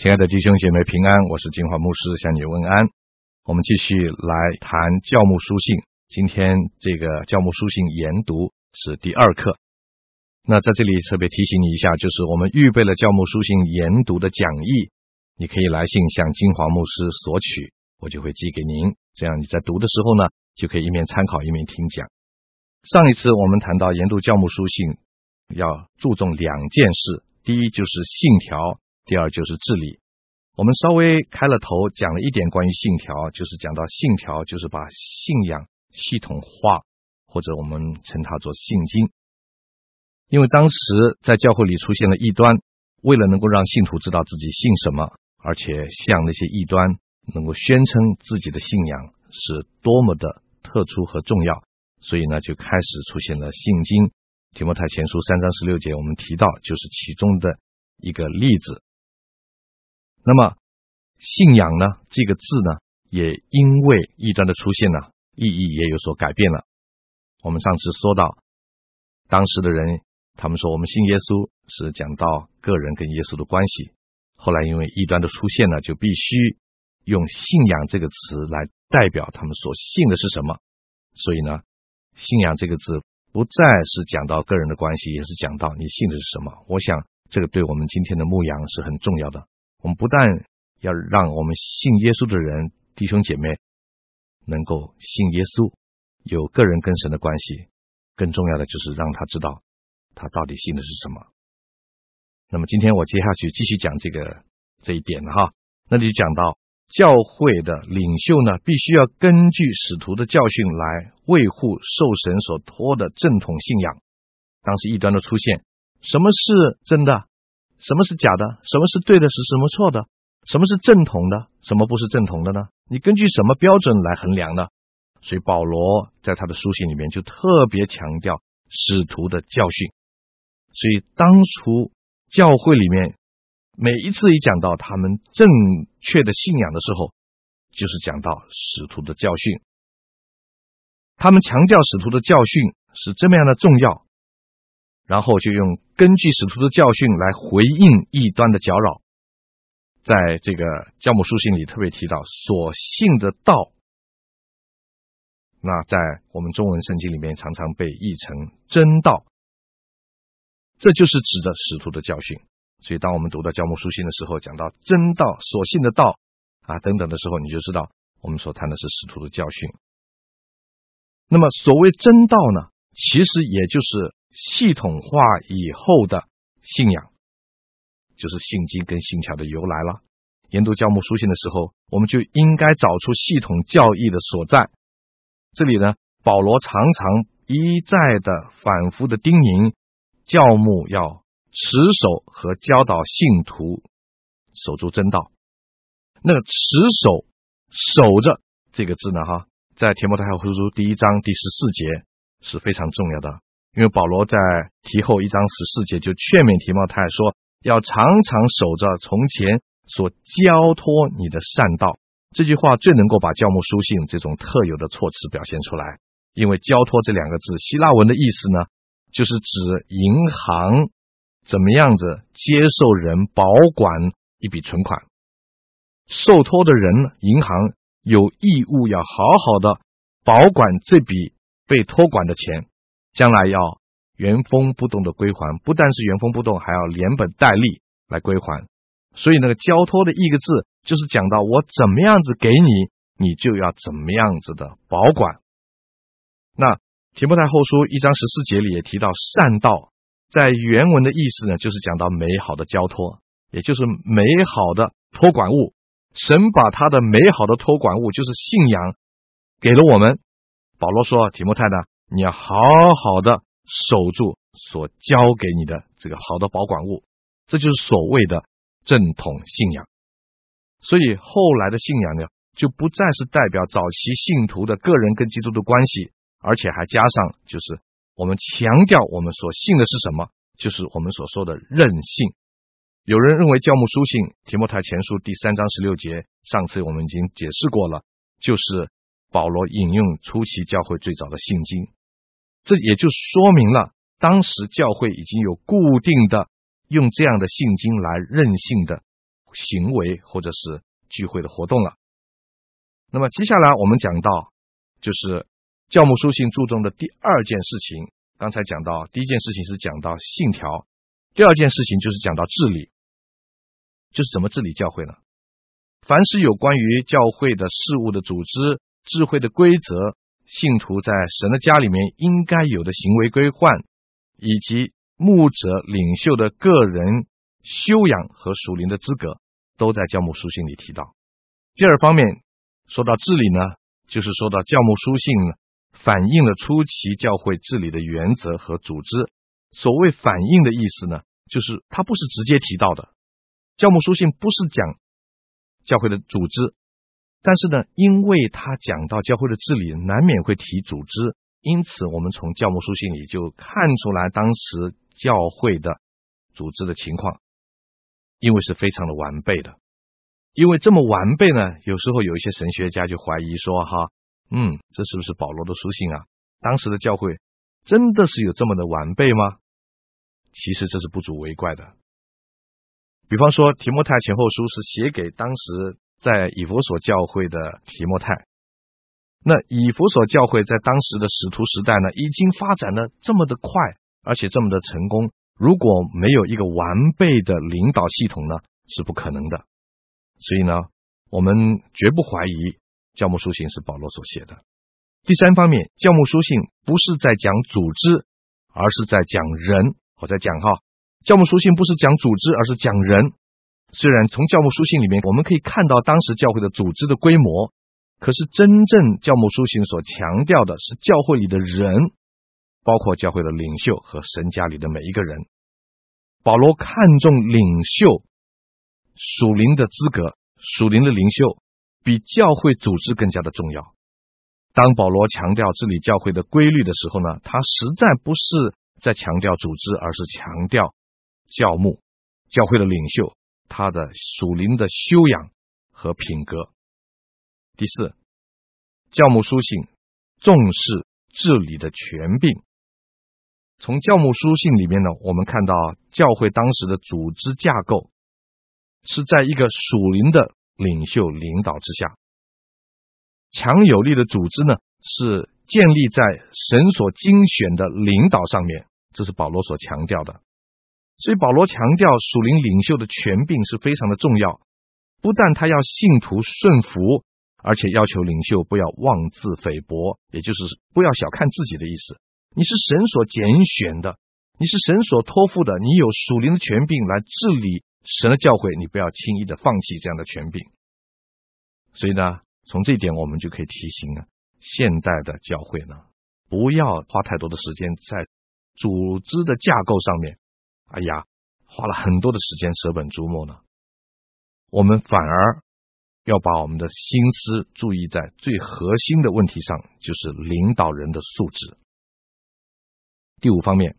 亲爱的弟兄姐妹平安，我是金华牧师向你问安。我们继续来谈教牧书信，今天这个教牧书信研读是第二课。那在这里特别提醒你一下，就是我们预备了教牧书信研读的讲义，你可以来信向金华牧师索取，我就会寄给您。这样你在读的时候呢，就可以一面参考一面听讲。上一次我们谈到研读教牧书信要注重两件事，第一就是信条。第二就是治理，我们稍微开了头讲了一点关于信条，就是讲到信条就是把信仰系统化，或者我们称它做信经。因为当时在教会里出现了异端，为了能够让信徒知道自己信什么，而且向那些异端能够宣称自己的信仰是多么的特殊和重要，所以呢就开始出现了信经。提摩太前书三章十六节我们提到，就是其中的一个例子。那么，信仰呢？这个字呢，也因为异端的出现呢，意义也有所改变了。我们上次说到，当时的人他们说我们信耶稣是讲到个人跟耶稣的关系。后来因为异端的出现呢，就必须用信仰这个词来代表他们所信的是什么。所以呢，信仰这个字不再是讲到个人的关系，也是讲到你信的是什么。我想这个对我们今天的牧羊是很重要的。我们不但要让我们信耶稣的人弟兄姐妹能够信耶稣，有个人跟神的关系，更重要的就是让他知道他到底信的是什么。那么今天我接下去继续讲这个这一点哈，那里讲到教会的领袖呢，必须要根据使徒的教训来维护受神所托的正统信仰。当时异端的出现，什么是真的？什么是假的？什么是对的？是什么错的？什么是正统的？什么不是正统的呢？你根据什么标准来衡量呢？所以保罗在他的书信里面就特别强调使徒的教训。所以当初教会里面每一次一讲到他们正确的信仰的时候，就是讲到使徒的教训。他们强调使徒的教训是这么样的重要。然后就用根据使徒的教训来回应异端的搅扰，在这个教母书信里特别提到所信的道，那在我们中文圣经里面常常被译成真道，这就是指的使徒的教训。所以当我们读到教母书信的时候，讲到真道所信的道啊等等的时候，你就知道我们所谈的是使徒的教训。那么所谓真道呢，其实也就是。系统化以后的信仰，就是信经跟信条的由来了。研读教牧书信的时候，我们就应该找出系统教义的所在。这里呢，保罗常常一再的反复的叮咛教牧要持守和教导信徒守住真道。那个持守守着这个字呢，哈，在提摩太后书第一章第十四节是非常重要的。因为保罗在提后一章十四节就劝勉提摩太说，要常常守着从前所交托你的善道。这句话最能够把教牧书信这种特有的措辞表现出来。因为交托这两个字，希腊文的意思呢，就是指银行怎么样子接受人保管一笔存款，受托的人银行有义务要好好的保管这笔被托管的钱。将来要原封不动的归还，不但是原封不动，还要连本带利来归还。所以那个交托的一个字，就是讲到我怎么样子给你，你就要怎么样子的保管。那提摩太后书一章十四节里也提到善道，在原文的意思呢，就是讲到美好的交托，也就是美好的托管物。神把他的美好的托管物，就是信仰，给了我们。保罗说，提摩太呢。你要好好的守住所交给你的这个好的保管物，这就是所谓的正统信仰。所以后来的信仰呢，就不再是代表早期信徒的个人跟基督的关系，而且还加上就是我们强调我们所信的是什么，就是我们所说的任性。有人认为教牧书信提摩太前书第三章十六节，上次我们已经解释过了，就是保罗引用初期教会最早的信经。这也就说明了，当时教会已经有固定的用这样的信经来任性的行为或者是聚会的活动了。那么接下来我们讲到，就是教牧书信注重的第二件事情。刚才讲到第一件事情是讲到信条，第二件事情就是讲到治理，就是怎么治理教会呢？凡是有关于教会的事务的组织、智慧的规则、信徒在神的家里面应该有的行为规范，以及牧者领袖的个人修养和属灵的资格，都在教牧书信里提到。第二方面说到治理呢，就是说到教牧书信呢。反映了初期教会治理的原则和组织。所谓反映的意思呢，就是它不是直接提到的。教牧书信不是讲教会的组织，但是呢，因为他讲到教会的治理，难免会提组织，因此我们从教牧书信里就看出来当时教会的组织的情况，因为是非常的完备的。因为这么完备呢，有时候有一些神学家就怀疑说，哈。嗯，这是不是保罗的书信啊？当时的教会真的是有这么的完备吗？其实这是不足为怪的。比方说，提摩太前后书是写给当时在以弗所教会的提摩太。那以弗所教会在当时的使徒时代呢，已经发展的这么的快，而且这么的成功。如果没有一个完备的领导系统呢，是不可能的。所以呢，我们绝不怀疑。教牧书信是保罗所写的。第三方面，教牧书信不是在讲组织，而是在讲人。我在讲哈，教牧书信不是讲组织，而是讲人。虽然从教牧书信里面我们可以看到当时教会的组织的规模，可是真正教牧书信所强调的是教会里的人，包括教会的领袖和神家里的每一个人。保罗看重领袖属灵的资格，属灵的领袖。比教会组织更加的重要。当保罗强调治理教会的规律的时候呢，他实在不是在强调组织，而是强调教牧、教会的领袖他的属灵的修养和品格。第四，教牧书信重视治理的权柄。从教牧书信里面呢，我们看到教会当时的组织架构是在一个属灵的。领袖领导之下，强有力的组织呢，是建立在神所精选的领导上面，这是保罗所强调的。所以保罗强调属灵领袖的权柄是非常的重要，不但他要信徒顺服，而且要求领袖不要妄自菲薄，也就是不要小看自己的意思。你是神所拣选的，你是神所托付的，你有属灵的权柄来治理。神的教会，你不要轻易的放弃这样的权柄。所以呢，从这一点我们就可以提醒啊，现代的教会呢，不要花太多的时间在组织的架构上面。哎呀，花了很多的时间舍本逐末呢。我们反而要把我们的心思注意在最核心的问题上，就是领导人的素质。第五方面。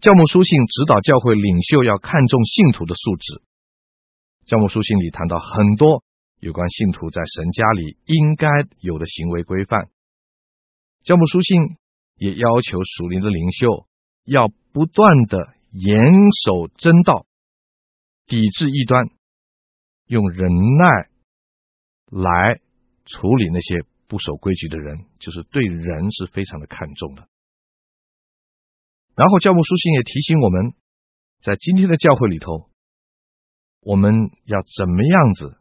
教牧书信指导教会领袖要看重信徒的素质。教牧书信里谈到很多有关信徒在神家里应该有的行为规范。教牧书信也要求属灵的领袖要不断的严守真道，抵制异端，用忍耐来处理那些不守规矩的人，就是对人是非常的看重的。然后，教牧书信也提醒我们，在今天的教会里头，我们要怎么样子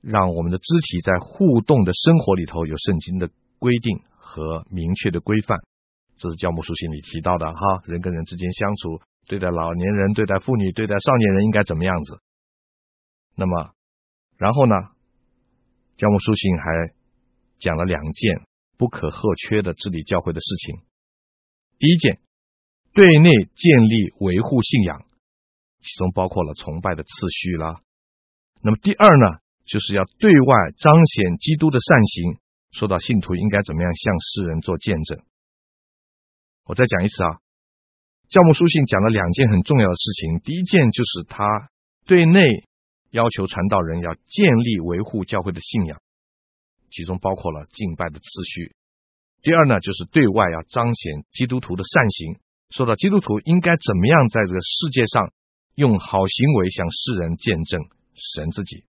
让我们的肢体在互动的生活里头有圣经的规定和明确的规范？这是教牧书信里提到的哈，人跟人之间相处，对待老年人、对待妇女、对待少年人应该怎么样子？那么，然后呢，教牧书信还讲了两件不可或缺的治理教会的事情。第一件，对内建立维护信仰，其中包括了崇拜的次序啦。那么第二呢，就是要对外彰显基督的善行，说到信徒应该怎么样向世人做见证。我再讲一次啊，教牧书信讲了两件很重要的事情。第一件就是他对内要求传道人要建立维护教会的信仰，其中包括了敬拜的次序。第二呢，就是对外要彰显基督徒的善行，说到基督徒应该怎么样在这个世界上用好行为向世人见证神自己。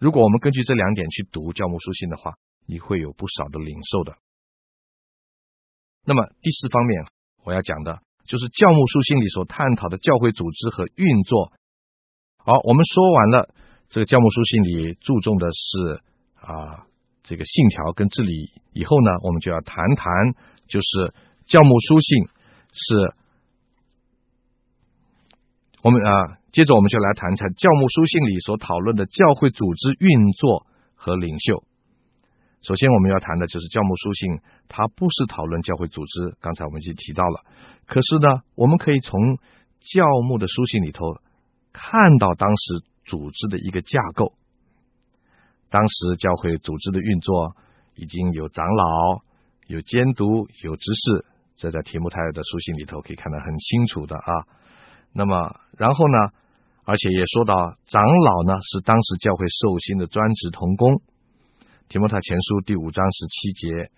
如果我们根据这两点去读教牧书信的话，你会有不少的领受的。那么第四方面我要讲的就是教牧书信里所探讨的教会组织和运作。好，我们说完了这个教牧书信里注重的是啊这个信条跟治理以后呢，我们就要谈谈就是教牧书信是，我们啊。接着，我们就来谈谈教牧书信里所讨论的教会组织运作和领袖。首先，我们要谈的就是教牧书信，它不是讨论教会组织。刚才我们已经提到了，可是呢，我们可以从教牧的书信里头看到当时组织的一个架构。当时教会组织的运作已经有长老、有监督、有执事，这在提摩太的书信里头可以看得很清楚的啊。那么，然后呢，而且也说到，长老呢是当时教会受薪的专职同工。提摩太前书第五章十七节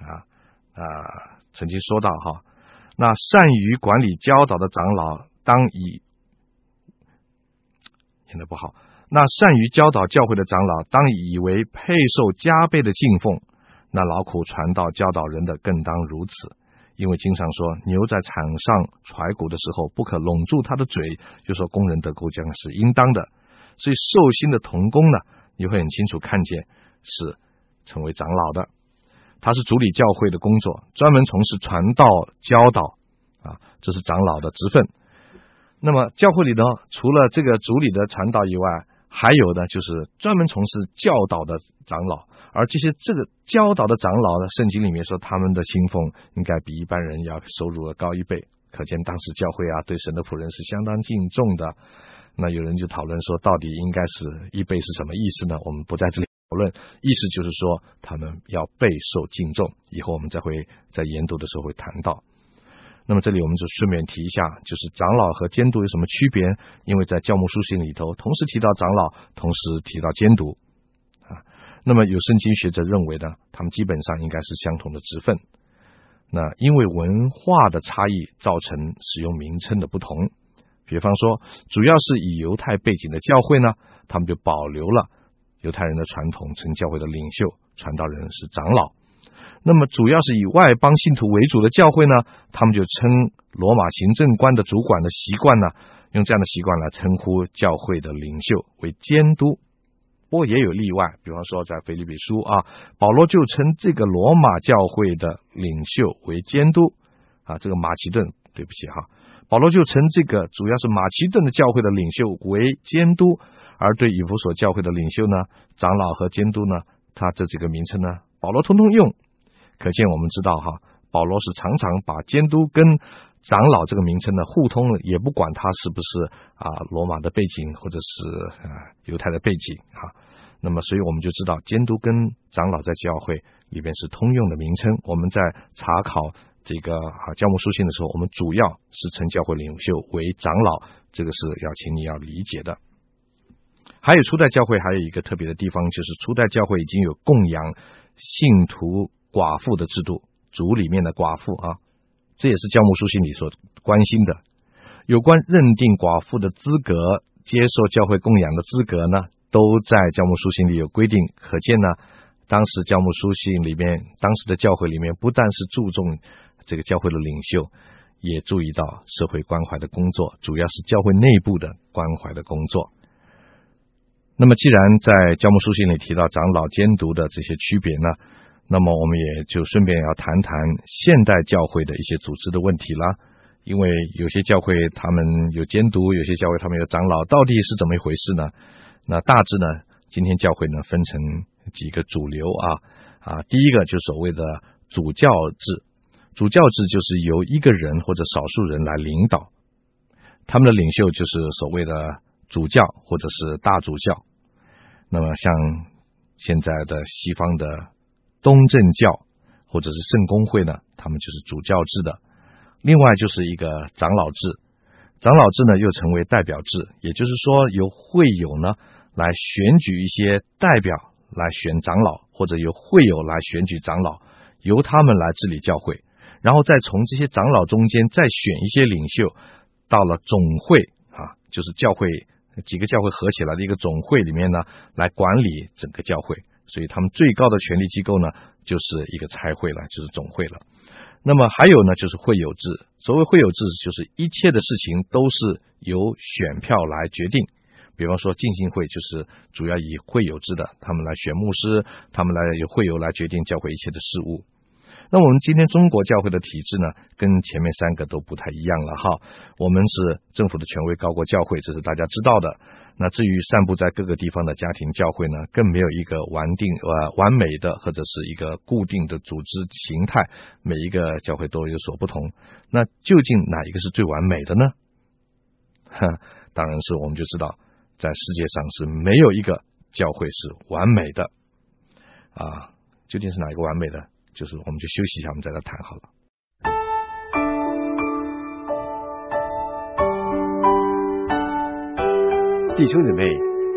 啊啊，曾经说到哈，那善于管理教导的长老，当以念得不好，那善于教导教会的长老，当以为配受加倍的敬奉。那劳苦传道教导人的，更当如此。因为经常说，牛在场上踹骨的时候，不可拢住他的嘴，就说工人得工匠是应当的。所以受薪的童工呢，你会很清楚看见是成为长老的，他是主理教会的工作，专门从事传道教导啊，这是长老的职分。那么教会里呢，除了这个主理的传道以外，还有呢，就是专门从事教导的长老。而这些这个教导的长老呢，圣经里面说他们的薪俸应该比一般人要收入要高一倍，可见当时教会啊对神的仆人是相当敬重的。那有人就讨论说，到底应该是一倍是什么意思呢？我们不在这里论，意思就是说他们要备受敬重。以后我们再会在研读的时候会谈到。那么这里我们就顺便提一下，就是长老和监督有什么区别？因为在教牧书信里头，同时提到长老，同时提到监督啊。那么有圣经学者认为呢，他们基本上应该是相同的职分。那因为文化的差异造成使用名称的不同。比方说，主要是以犹太背景的教会呢，他们就保留了犹太人的传统，称教会的领袖、传道人是长老。那么主要是以外邦信徒为主的教会呢，他们就称罗马行政官的主管的习惯呢，用这样的习惯来称呼教会的领袖为监督。不过也有例外，比方说在腓立比书啊，保罗就称这个罗马教会的领袖为监督啊，这个马其顿，对不起哈，保罗就称这个主要是马其顿的教会的领袖为监督，而对以弗所教会的领袖呢，长老和监督呢，他这几个名称呢，保罗通通用，可见我们知道哈，保罗是常常把监督跟长老这个名称呢互通了，也不管他是不是啊罗马的背景或者是啊犹太的背景哈。那么，所以我们就知道，监督跟长老在教会里边是通用的名称。我们在查考这个啊教牧书信的时候，我们主要是称教会领袖为长老，这个是要请你要理解的。还有初代教会还有一个特别的地方，就是初代教会已经有供养信徒寡妇的制度，主里面的寡妇啊，这也是教牧书信里所关心的。有关认定寡妇的资格，接受教会供养的资格呢，都在教牧书信里有规定，可见呢，当时教牧书信里面，当时的教会里面不但是注重这个教会的领袖，也注意到社会关怀的工作，主要是教会内部的关怀的工作。那么，既然在教牧书信里提到长老监督的这些区别呢，那么我们也就顺便要谈谈现代教会的一些组织的问题了。因为有些教会他们有监督，有些教会他们有长老，到底是怎么一回事呢？那大致呢，今天教会呢分成几个主流啊啊，第一个就是所谓的主教制，主教制就是由一个人或者少数人来领导，他们的领袖就是所谓的主教或者是大主教。那么像现在的西方的东正教或者是圣公会呢，他们就是主教制的。另外就是一个长老制，长老制呢又称为代表制，也就是说由会友呢。来选举一些代表来选长老，或者由会友来选举长老，由他们来治理教会，然后再从这些长老中间再选一些领袖，到了总会啊，就是教会几个教会合起来的一个总会里面呢，来管理整个教会。所以他们最高的权力机构呢，就是一个差会了，就是总会了。那么还有呢，就是会友制。所谓会友制，就是一切的事情都是由选票来决定。比方说浸信会，就是主要以会友制的，他们来选牧师，他们来由会友来决定教会一切的事务。那我们今天中国教会的体制呢，跟前面三个都不太一样了哈。我们是政府的权威高过教会，这是大家知道的。那至于散布在各个地方的家庭教会呢，更没有一个完定呃完美的或者是一个固定的组织形态，每一个教会都有所不同。那究竟哪一个是最完美的呢？哈，当然是我们就知道，在世界上是没有一个教会是完美的啊。究竟是哪一个完美的？就是我们就休息一下，我们再来谈好了。弟兄姊妹，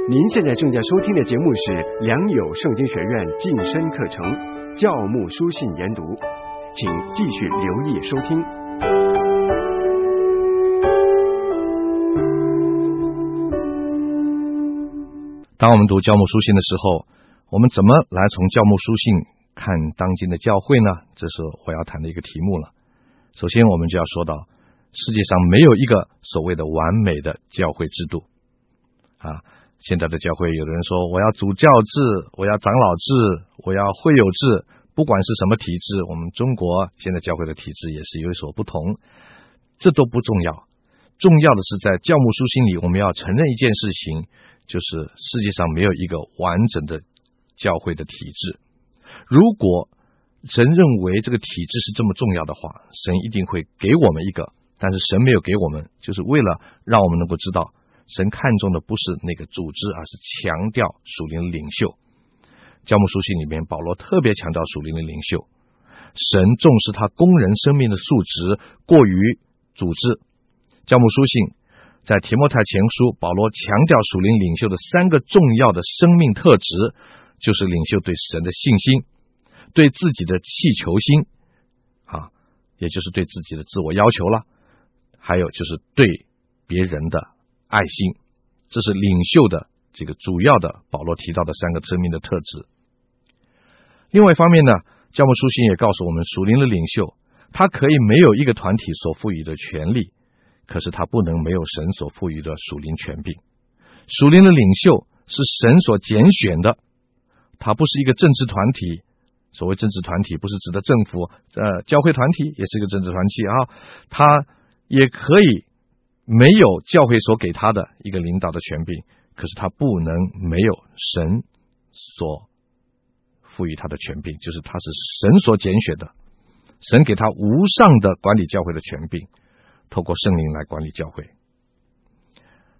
您现在正在收听的节目是良友圣经学院晋升课程教牧书信研读，请继续留意收听。当我们读教牧书信的时候，我们怎么来从教牧书信看当今的教会呢？这是我要谈的一个题目了。首先，我们就要说到，世界上没有一个所谓的完美的教会制度。啊，现在的教会，有的人说我要主教制，我要长老制，我要会友制，不管是什么体制，我们中国现在教会的体制也是有所不同，这都不重要，重要的是在教牧书信里，我们要承认一件事情，就是世界上没有一个完整的教会的体制。如果神认为这个体制是这么重要的话，神一定会给我们一个，但是神没有给我们，就是为了让我们能够知道。神看重的不是那个组织，而是强调属灵领袖。教牧书信里面，保罗特别强调属灵的领袖。神重视他工人生命的素质，过于组织。教牧书信在提摩太前书，保罗强调属灵领袖的三个重要的生命特质，就是领袖对神的信心，对自己的气球心，啊，也就是对自己的自我要求了，还有就是对别人的。爱心，这是领袖的这个主要的保罗提到的三个生命的特质。另外一方面呢，教牧书信也告诉我们，属灵的领袖他可以没有一个团体所赋予的权利，可是他不能没有神所赋予的属灵权柄。属灵的领袖是神所拣选的，他不是一个政治团体。所谓政治团体，不是指的政府，呃，教会团体也是一个政治团体啊，他也可以。没有教会所给他的一个领导的权柄，可是他不能没有神所赋予他的权柄，就是他是神所拣选的，神给他无上的管理教会的权柄，透过圣灵来管理教会。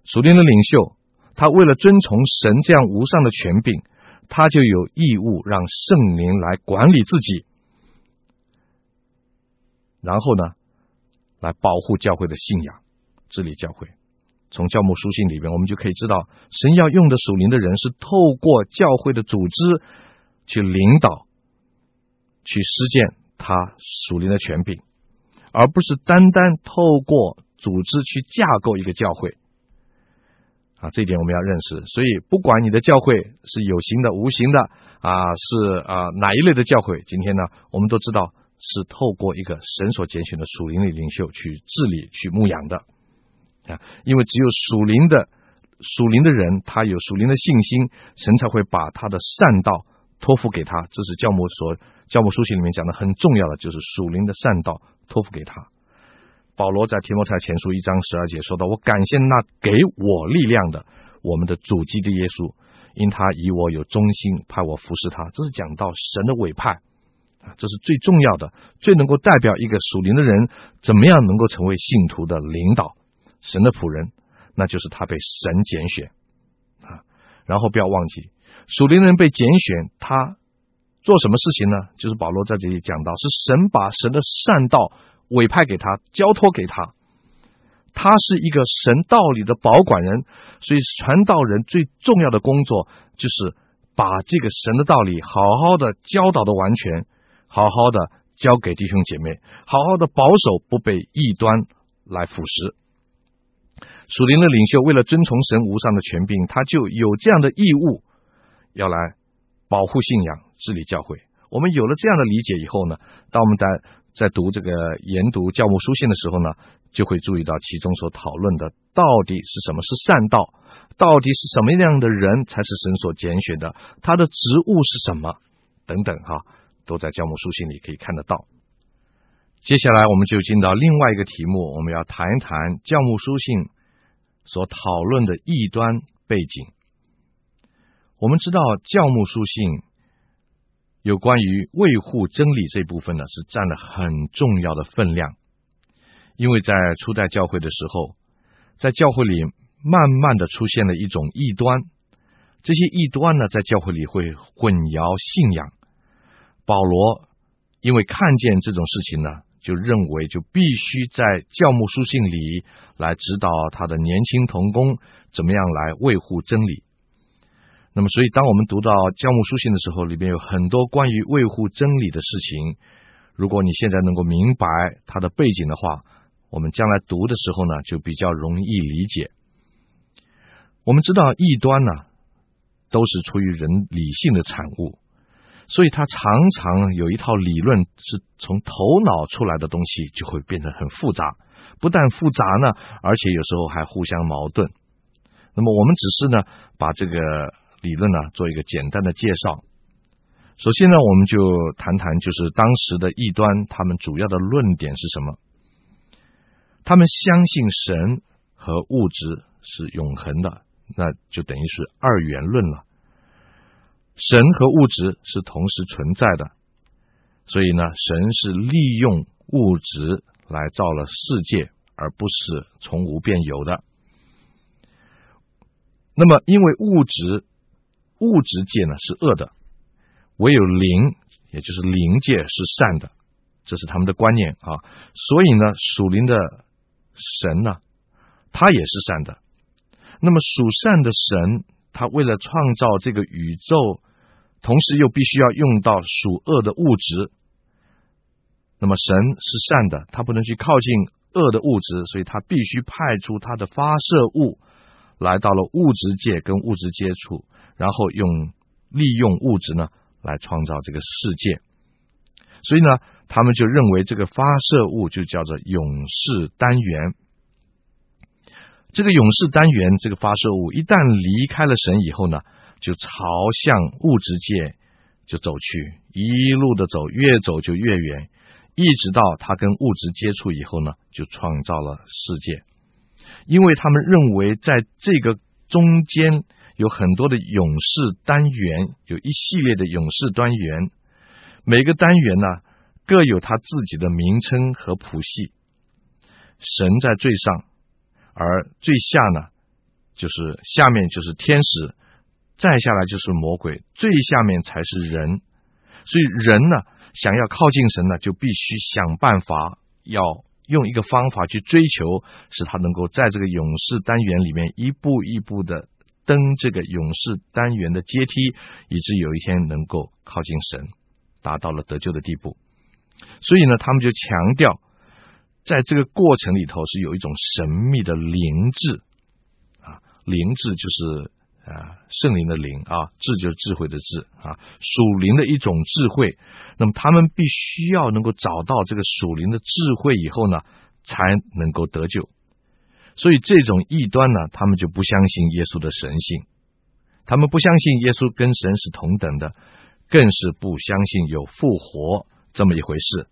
属灵的领袖，他为了遵从神这样无上的权柄，他就有义务让圣灵来管理自己，然后呢，来保护教会的信仰。治理教会，从教牧书信里边，我们就可以知道，神要用的属灵的人是透过教会的组织去领导、去实践他属灵的权柄，而不是单单透过组织去架构一个教会。啊，这一点我们要认识。所以，不管你的教会是有形的、无形的，啊，是啊哪一类的教会，今天呢，我们都知道是透过一个神所拣选的属灵的领袖去治理、去牧养的。啊，因为只有属灵的属灵的人，他有属灵的信心，神才会把他的善道托付给他。这是教母所教母书信里面讲的很重要的，就是属灵的善道托付给他。保罗在提摩太前书一章十二节说到：“我感谢那给我力量的，我们的主基督耶稣，因他以我有忠心，派我服侍他。”这是讲到神的委派啊，这是最重要的，最能够代表一个属灵的人怎么样能够成为信徒的领导。神的仆人，那就是他被神拣选啊。然后不要忘记，属灵人被拣选，他做什么事情呢？就是保罗在这里讲到，是神把神的善道委派给他，交托给他。他是一个神道理的保管人，所以传道人最重要的工作就是把这个神的道理好好的教导的完全，好好的教给弟兄姐妹，好好的保守不被异端来腐蚀。属灵的领袖为了遵从神无上的权柄，他就有这样的义务，要来保护信仰、治理教会。我们有了这样的理解以后呢，当我们在在读这个研读教牧书信的时候呢，就会注意到其中所讨论的到底是什么是善道，到底是什么样的人才是神所拣选的，他的职务是什么等等哈，都在教牧书信里可以看得到。接下来我们就进到另外一个题目，我们要谈一谈教牧书信所讨论的异端背景。我们知道教牧书信。有关于卫护真理这部分呢，是占了很重要的分量，因为在初代教会的时候，在教会里慢慢的出现了一种异端，这些异端呢，在教会里会混淆信仰。保罗因为看见这种事情呢，就认为就必须在教牧书信里来指导他的年轻同工怎么样来卫护真理。那么，所以当我们读到教牧书信的时候，里面有很多关于卫护真理的事情。如果你现在能够明白它的背景的话，我们将来读的时候呢，就比较容易理解。我们知道异端呢，都是出于人理性的产物，所以它常常有一套理论是从头脑出来的东西，就会变得很复杂。不但复杂呢，而且有时候还互相矛盾。那么我们只是呢，把这个。理论呢，做一个简单的介绍。首先呢，我们就谈谈，就是当时的异端，他们主要的论点是什么？他们相信神和物质是永恒的，那就等于是二元论了。神和物质是同时存在的，所以呢，神是利用物质来造了世界，而不是从无变有的。那么，因为物质。物质界呢是恶的，唯有灵，也就是灵界是善的，这是他们的观念啊。所以呢，属灵的神呢，他也是善的。那么属善的神，他为了创造这个宇宙，同时又必须要用到属恶的物质。那么神是善的，他不能去靠近恶的物质，所以他必须派出他的发射物，来到了物质界跟物质接触。然后用利用物质呢来创造这个世界，所以呢，他们就认为这个发射物就叫做勇士单元。这个勇士单元这个发射物一旦离开了神以后呢，就朝向物质界就走去，一路的走，越走就越远，一直到他跟物质接触以后呢，就创造了世界。因为他们认为在这个中间。有很多的勇士单元，有一系列的勇士单元，每个单元呢各有它自己的名称和谱系。神在最上，而最下呢就是下面就是天使，再下来就是魔鬼，最下面才是人。所以人呢想要靠近神呢，就必须想办法要用一个方法去追求，使他能够在这个勇士单元里面一步一步的。登这个勇士单元的阶梯，以致有一天能够靠近神，达到了得救的地步。所以呢，他们就强调，在这个过程里头是有一种神秘的灵智啊，灵智就是啊圣灵的灵啊，智就是智慧的智啊，属灵的一种智慧。那么他们必须要能够找到这个属灵的智慧以后呢，才能够得救。所以这种异端呢，他们就不相信耶稣的神性，他们不相信耶稣跟神是同等的，更是不相信有复活这么一回事。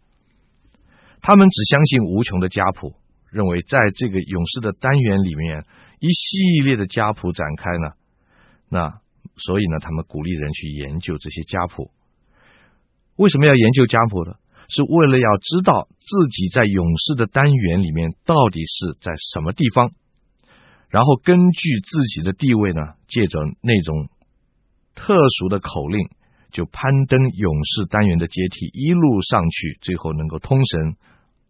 他们只相信无穷的家谱，认为在这个永世的单元里面，一系列的家谱展开呢，那所以呢，他们鼓励人去研究这些家谱。为什么要研究家谱呢？是为了要知道自己在勇士的单元里面到底是在什么地方，然后根据自己的地位呢，借着那种特殊的口令，就攀登勇士单元的阶梯，一路上去，最后能够通神，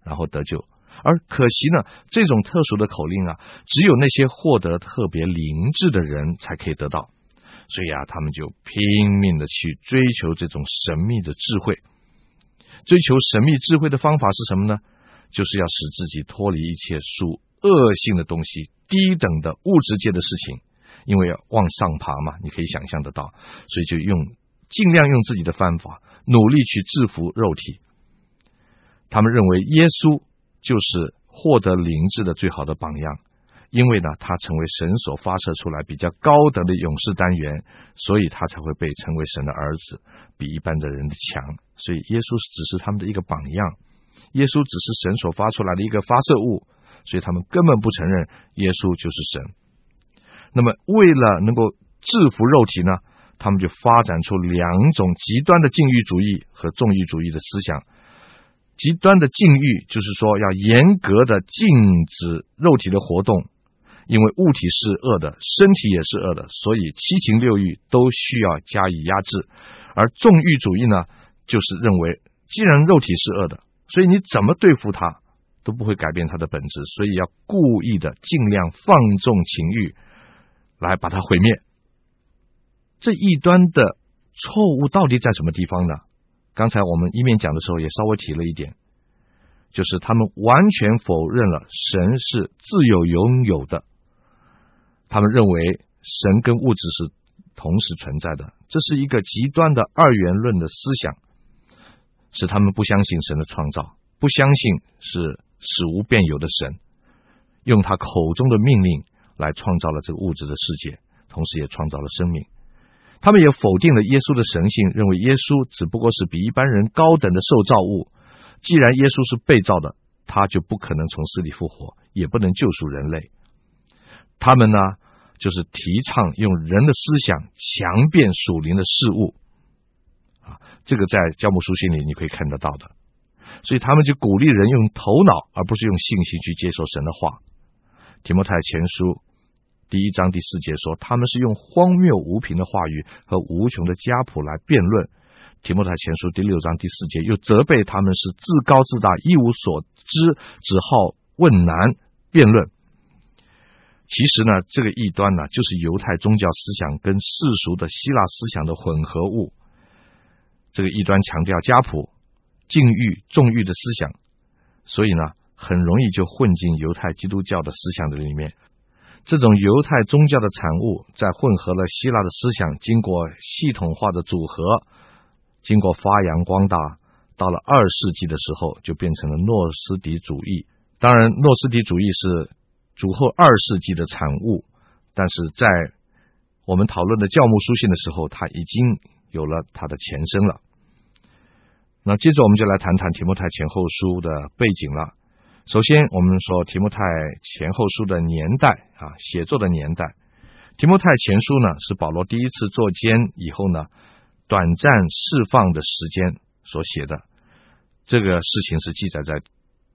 然后得救。而可惜呢，这种特殊的口令啊，只有那些获得特别灵智的人才可以得到，所以啊，他们就拼命的去追求这种神秘的智慧。追求神秘智慧的方法是什么呢？就是要使自己脱离一切属恶性的东西、低等的物质界的事情，因为要往上爬嘛，你可以想象得到，所以就用尽量用自己的方法，努力去制服肉体。他们认为耶稣就是获得灵智的最好的榜样。因为呢，他成为神所发射出来比较高等的勇士单元，所以他才会被称为神的儿子，比一般的人的强。所以耶稣只是他们的一个榜样，耶稣只是神所发出来的一个发射物，所以他们根本不承认耶稣就是神。那么，为了能够制服肉体呢，他们就发展出两种极端的禁欲主义和纵欲主义的思想。极端的禁欲就是说，要严格的禁止肉体的活动。因为物体是恶的，身体也是恶的，所以七情六欲都需要加以压制。而纵欲主义呢，就是认为既然肉体是恶的，所以你怎么对付它都不会改变它的本质，所以要故意的尽量放纵情欲，来把它毁灭。这一端的错误到底在什么地方呢？刚才我们一面讲的时候也稍微提了一点，就是他们完全否认了神是自有拥有的。他们认为神跟物质是同时存在的，这是一个极端的二元论的思想，使他们不相信神的创造，不相信是使无变有的神，用他口中的命令来创造了这个物质的世界，同时也创造了生命。他们也否定了耶稣的神性，认为耶稣只不过是比一般人高等的受造物。既然耶稣是被造的，他就不可能从死里复活，也不能救赎人类。他们呢，就是提倡用人的思想强辩属灵的事物啊，这个在教牧书信里你可以看得到的。所以他们就鼓励人用头脑，而不是用信心去接受神的话。提摩太前书第一章第四节说，他们是用荒谬无凭的话语和无穷的家谱来辩论。提摩太前书第六章第四节又责备他们是自高自大，一无所知，只好问难辩论。其实呢，这个异端呢，就是犹太宗教思想跟世俗的希腊思想的混合物。这个异端强调家谱、禁欲、纵欲的思想，所以呢，很容易就混进犹太基督教的思想的里面。这种犹太宗教的产物，在混合了希腊的思想，经过系统化的组合，经过发扬光大，到了二世纪的时候，就变成了诺斯底主义。当然，诺斯底主义是。主后二世纪的产物，但是在我们讨论的教牧书信的时候，它已经有了它的前身了。那接着我们就来谈谈提摩太前后书的背景了。首先，我们说提摩太前后书的年代啊，写作的年代。提摩太前书呢，是保罗第一次坐监以后呢，短暂释放的时间所写的。这个事情是记载在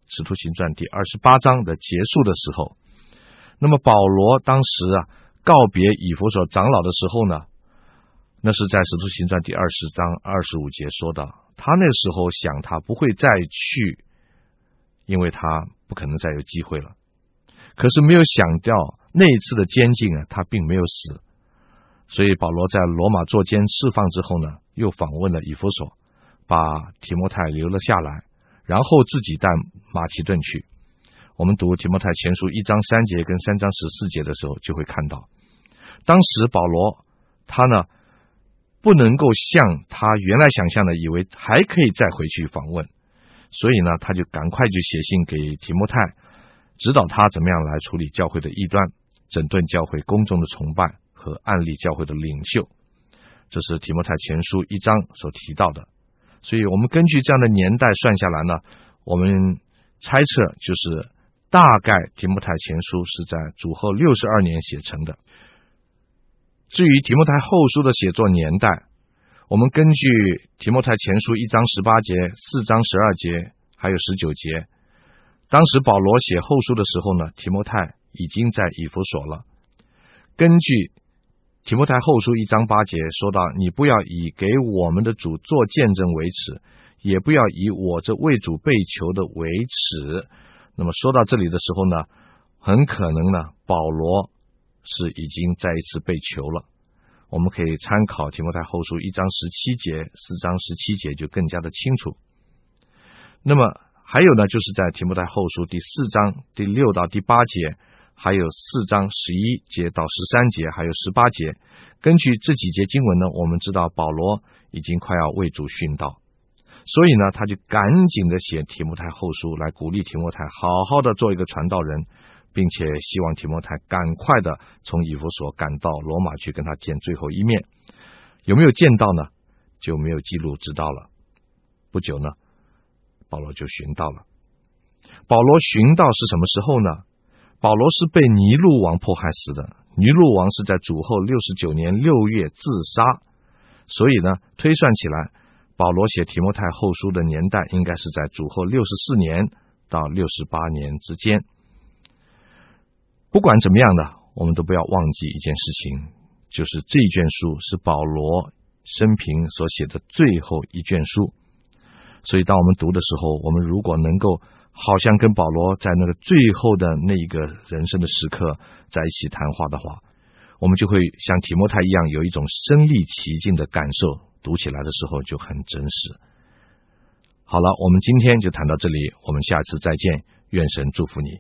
使徒行传第二十八章的结束的时候。那么保罗当时啊告别以弗所长老的时候呢，那是在《使徒行传》第二十章二十五节说的。他那时候想他不会再去，因为他不可能再有机会了。可是没有想到那一次的监禁啊，他并没有死。所以保罗在罗马坐监释放之后呢，又访问了以弗所，把提摩太留了下来，然后自己带马其顿去。我们读提摩太前书一章三节跟三章十四节的时候，就会看到，当时保罗他呢不能够像他原来想象的，以为还可以再回去访问，所以呢，他就赶快就写信给提摩太，指导他怎么样来处理教会的异端，整顿教会公众的崇拜和案例教会的领袖。这是提摩太前书一章所提到的。所以我们根据这样的年代算下来呢，我们猜测就是。大概提摩太前书是在主后六十二年写成的。至于提摩太后书的写作年代，我们根据提摩太前书一章十八节、四章十二节还有十九节，当时保罗写后书的时候呢，提摩太已经在以弗所了。根据提摩太后书一章八节说到：“你不要以给我们的主做见证为耻，也不要以我这为主被囚的为耻。”那么说到这里的时候呢，很可能呢，保罗是已经再一次被囚了。我们可以参考提摩太后书一章十七节、四章十七节，就更加的清楚。那么还有呢，就是在提摩太后书第四章第六到第八节，还有四章十一节到十三节，还有十八节。根据这几节经文呢，我们知道保罗已经快要为主殉道，所以呢，他就赶紧的写提摩太后书来鼓励提摩太好好的做一个传道人，并且希望提摩太赶快的从以弗所赶到罗马去跟他见最后一面。有没有见到呢？就没有记录知道了。不久呢，保罗就寻到了。保罗寻到是什么时候呢？保罗是被尼禄王迫害死的。尼禄王是在主后六十九年六月自杀，所以呢，推算起来，保罗写提摩太后书的年代应该是在主后六十四年到六十八年之间。不管怎么样的，我们都不要忘记一件事情，就是这一卷书是保罗生平所写的最后一卷书。所以，当我们读的时候，我们如果能够好像跟保罗在那个最后的那一个人生的时刻在一起谈话的话，我们就会像提摩太一样有一种身历其境的感受，读起来的时候就很真实。好了，我们今天就谈到这里，我们下次再见，愿神祝福你。